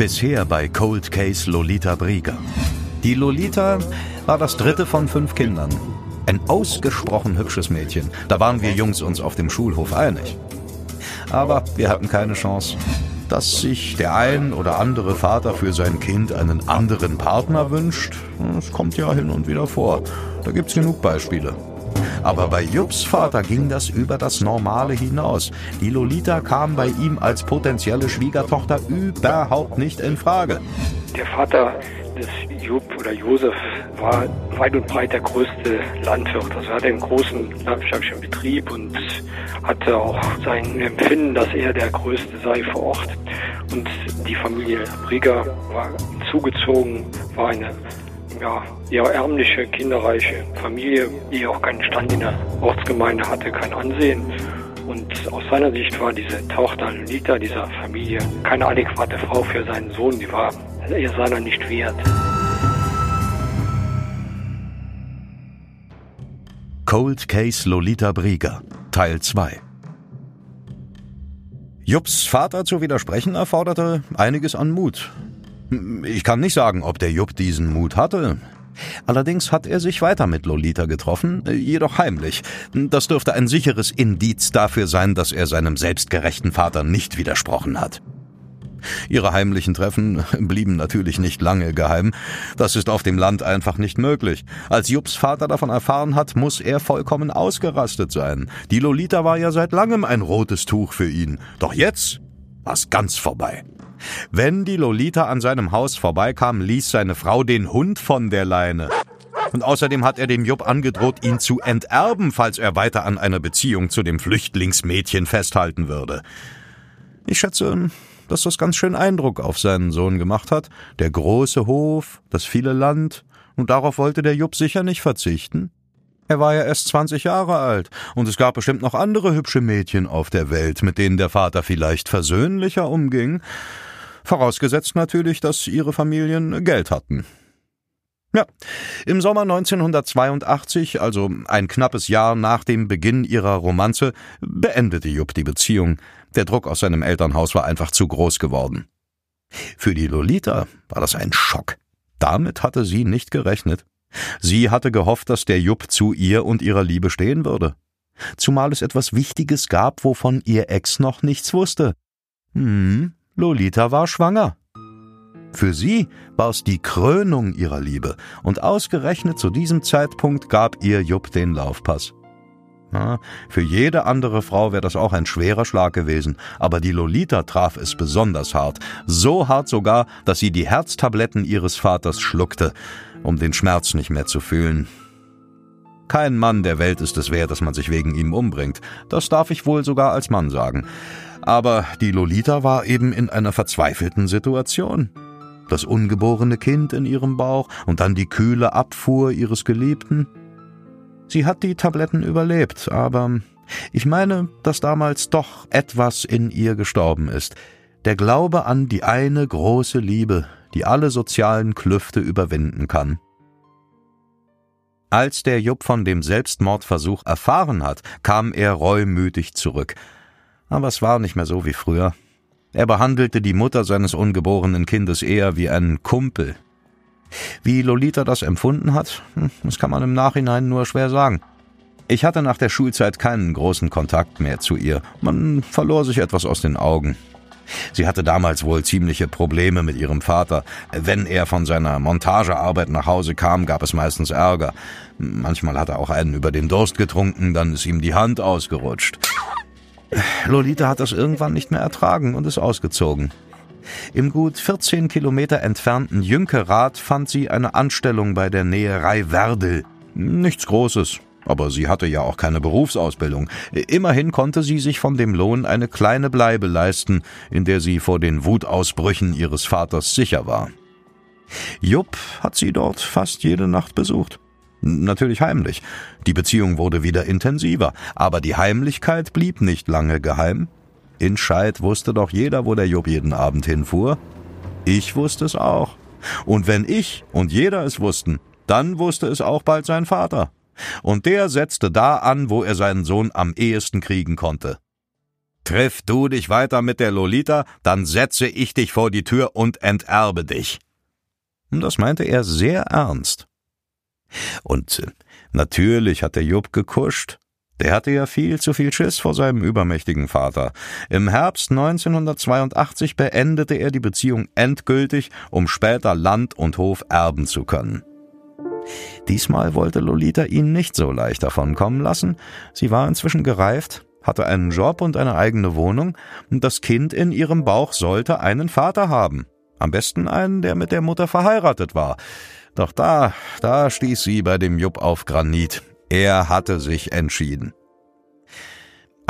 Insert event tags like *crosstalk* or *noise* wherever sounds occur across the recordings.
Bisher bei Cold Case Lolita Brieger. Die Lolita war das dritte von fünf Kindern. Ein ausgesprochen hübsches Mädchen. Da waren wir Jungs uns auf dem Schulhof einig. Aber wir hatten keine Chance. Dass sich der ein oder andere Vater für sein Kind einen anderen Partner wünscht, das kommt ja hin und wieder vor. Da gibt's genug Beispiele. Aber bei Jupps Vater ging das über das Normale hinaus. Die Lolita kam bei ihm als potenzielle Schwiegertochter überhaupt nicht in Frage. Der Vater des Jupp oder Josef war weit und breit der größte Landwirt. Also er hatte einen großen landwirtschaftlichen Betrieb und hatte auch sein Empfinden, dass er der Größte sei vor Ort. Und die Familie Brieger war zugezogen, war eine ja, eher ärmliche, kinderreiche Familie, die auch keinen Stand in der Ortsgemeinde hatte, kein Ansehen. Und aus seiner Sicht war diese Tochter Lolita dieser Familie keine adäquate Frau für seinen Sohn. Die war er seiner nicht wert. Cold Case Lolita Brieger, Teil 2 Jupps Vater zu widersprechen erforderte einiges an Mut. Ich kann nicht sagen, ob der Jupp diesen Mut hatte. Allerdings hat er sich weiter mit Lolita getroffen, jedoch heimlich. Das dürfte ein sicheres Indiz dafür sein, dass er seinem selbstgerechten Vater nicht widersprochen hat. Ihre heimlichen Treffen *laughs* blieben natürlich nicht lange geheim. Das ist auf dem Land einfach nicht möglich. Als Jupps Vater davon erfahren hat, muss er vollkommen ausgerastet sein. Die Lolita war ja seit langem ein rotes Tuch für ihn. Doch jetzt war's ganz vorbei. Wenn die Lolita an seinem Haus vorbeikam, ließ seine Frau den Hund von der Leine. Und außerdem hat er dem Jupp angedroht, ihn zu enterben, falls er weiter an einer Beziehung zu dem Flüchtlingsmädchen festhalten würde. Ich schätze, dass das ganz schön Eindruck auf seinen Sohn gemacht hat. Der große Hof, das viele Land, und darauf wollte der Jupp sicher nicht verzichten. Er war ja erst 20 Jahre alt, und es gab bestimmt noch andere hübsche Mädchen auf der Welt, mit denen der Vater vielleicht versöhnlicher umging. Vorausgesetzt natürlich, dass ihre Familien Geld hatten. Ja, im Sommer 1982, also ein knappes Jahr nach dem Beginn ihrer Romanze, beendete Jupp die Beziehung. Der Druck aus seinem Elternhaus war einfach zu groß geworden. Für die Lolita war das ein Schock. Damit hatte sie nicht gerechnet. Sie hatte gehofft, dass der Jupp zu ihr und ihrer Liebe stehen würde. Zumal es etwas Wichtiges gab, wovon ihr Ex noch nichts wusste. Hm, Lolita war schwanger. Für sie war es die Krönung ihrer Liebe, und ausgerechnet zu diesem Zeitpunkt gab ihr Jupp den Laufpass. Ja, für jede andere Frau wäre das auch ein schwerer Schlag gewesen, aber die Lolita traf es besonders hart, so hart sogar, dass sie die Herztabletten ihres Vaters schluckte, um den Schmerz nicht mehr zu fühlen. Kein Mann der Welt ist es wert, dass man sich wegen ihm umbringt, das darf ich wohl sogar als Mann sagen. Aber die Lolita war eben in einer verzweifelten Situation das ungeborene Kind in ihrem Bauch und dann die kühle Abfuhr ihres Geliebten. Sie hat die Tabletten überlebt, aber ich meine, dass damals doch etwas in ihr gestorben ist. Der Glaube an die eine große Liebe, die alle sozialen Klüfte überwinden kann. Als der Jupp von dem Selbstmordversuch erfahren hat, kam er reumütig zurück. Aber es war nicht mehr so wie früher. Er behandelte die Mutter seines ungeborenen Kindes eher wie einen Kumpel. Wie Lolita das empfunden hat, hm, das kann man im Nachhinein nur schwer sagen. Ich hatte nach der Schulzeit keinen großen Kontakt mehr zu ihr. Man verlor sich etwas aus den Augen. Sie hatte damals wohl ziemliche Probleme mit ihrem Vater. Wenn er von seiner Montagearbeit nach Hause kam, gab es meistens Ärger. Manchmal hat er auch einen über den Durst getrunken, dann ist ihm die Hand ausgerutscht. Lolita hat das irgendwann nicht mehr ertragen und ist ausgezogen. Im gut 14 Kilometer entfernten Jünkerath fand sie eine Anstellung bei der Näherei Werdel. Nichts Großes, aber sie hatte ja auch keine Berufsausbildung. Immerhin konnte sie sich von dem Lohn eine kleine Bleibe leisten, in der sie vor den Wutausbrüchen ihres Vaters sicher war. Jupp hat sie dort fast jede Nacht besucht. Natürlich heimlich. Die Beziehung wurde wieder intensiver, aber die Heimlichkeit blieb nicht lange geheim. In Scheid wusste doch jeder, wo der Job jeden Abend hinfuhr. Ich wusste es auch. Und wenn ich und jeder es wussten, dann wusste es auch bald sein Vater. Und der setzte da an, wo er seinen Sohn am ehesten kriegen konnte. Triff du dich weiter mit der Lolita, dann setze ich dich vor die Tür und enterbe dich. Das meinte er sehr ernst. Und äh, natürlich hat der Jupp gekuscht. Der hatte ja viel zu viel Schiss vor seinem übermächtigen Vater. Im Herbst 1982 beendete er die Beziehung endgültig, um später Land und Hof erben zu können. Diesmal wollte Lolita ihn nicht so leicht davonkommen lassen. Sie war inzwischen gereift, hatte einen Job und eine eigene Wohnung, und das Kind in ihrem Bauch sollte einen Vater haben. Am besten einen, der mit der Mutter verheiratet war. Doch da, da stieß sie bei dem Jupp auf Granit. Er hatte sich entschieden.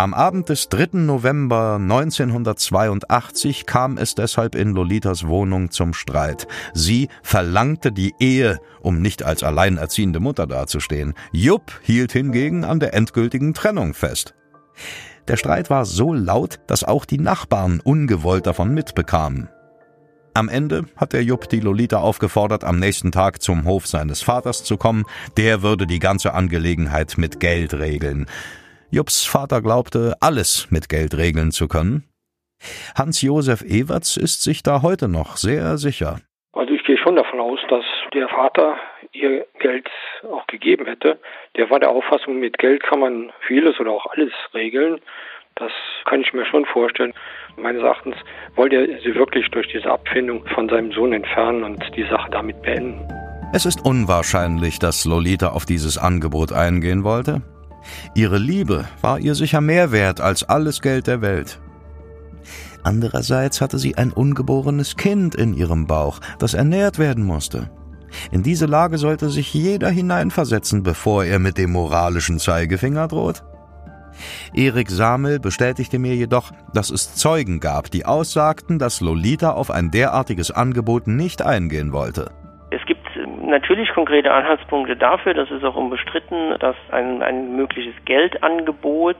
Am Abend des 3. November 1982 kam es deshalb in Lolitas Wohnung zum Streit. Sie verlangte die Ehe, um nicht als alleinerziehende Mutter dazustehen. Jupp hielt hingegen an der endgültigen Trennung fest. Der Streit war so laut, dass auch die Nachbarn ungewollt davon mitbekamen. Am Ende hat der Jupp die Lolita aufgefordert, am nächsten Tag zum Hof seines Vaters zu kommen. Der würde die ganze Angelegenheit mit Geld regeln. Jupps Vater glaubte, alles mit Geld regeln zu können. Hans-Josef Ewerts ist sich da heute noch sehr sicher. Also ich gehe schon davon aus, dass der Vater ihr Geld auch gegeben hätte. Der war der Auffassung, mit Geld kann man vieles oder auch alles regeln. Das kann ich mir schon vorstellen. Meines Erachtens wollte er sie wirklich durch diese Abfindung von seinem Sohn entfernen und die Sache damit beenden. Es ist unwahrscheinlich, dass Lolita auf dieses Angebot eingehen wollte. Ihre Liebe war ihr sicher mehr wert als alles Geld der Welt. Andererseits hatte sie ein ungeborenes Kind in ihrem Bauch, das ernährt werden musste. In diese Lage sollte sich jeder hineinversetzen, bevor er mit dem moralischen Zeigefinger droht. Erik Samel bestätigte mir jedoch, dass es Zeugen gab, die aussagten, dass Lolita auf ein derartiges Angebot nicht eingehen wollte natürlich konkrete Anhaltspunkte dafür, das ist auch unbestritten, dass ein, ein mögliches Geldangebot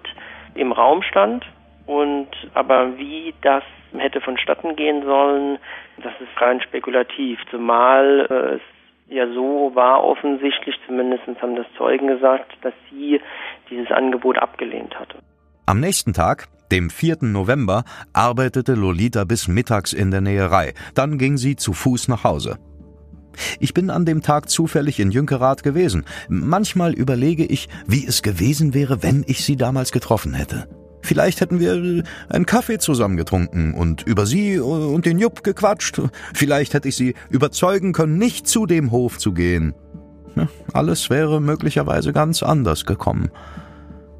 im Raum stand. Und aber wie das hätte vonstatten gehen sollen, das ist rein spekulativ, zumal äh, es ja so war offensichtlich, zumindest haben das Zeugen gesagt, dass sie dieses Angebot abgelehnt hatte. Am nächsten Tag, dem 4. November, arbeitete Lolita bis mittags in der Näherei. Dann ging sie zu Fuß nach Hause. Ich bin an dem Tag zufällig in Jünkerath gewesen. Manchmal überlege ich, wie es gewesen wäre, wenn ich sie damals getroffen hätte. Vielleicht hätten wir äh, einen Kaffee zusammen getrunken und über sie und den Jupp gequatscht. Vielleicht hätte ich sie überzeugen können, nicht zu dem Hof zu gehen. Alles wäre möglicherweise ganz anders gekommen.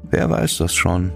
Wer weiß das schon.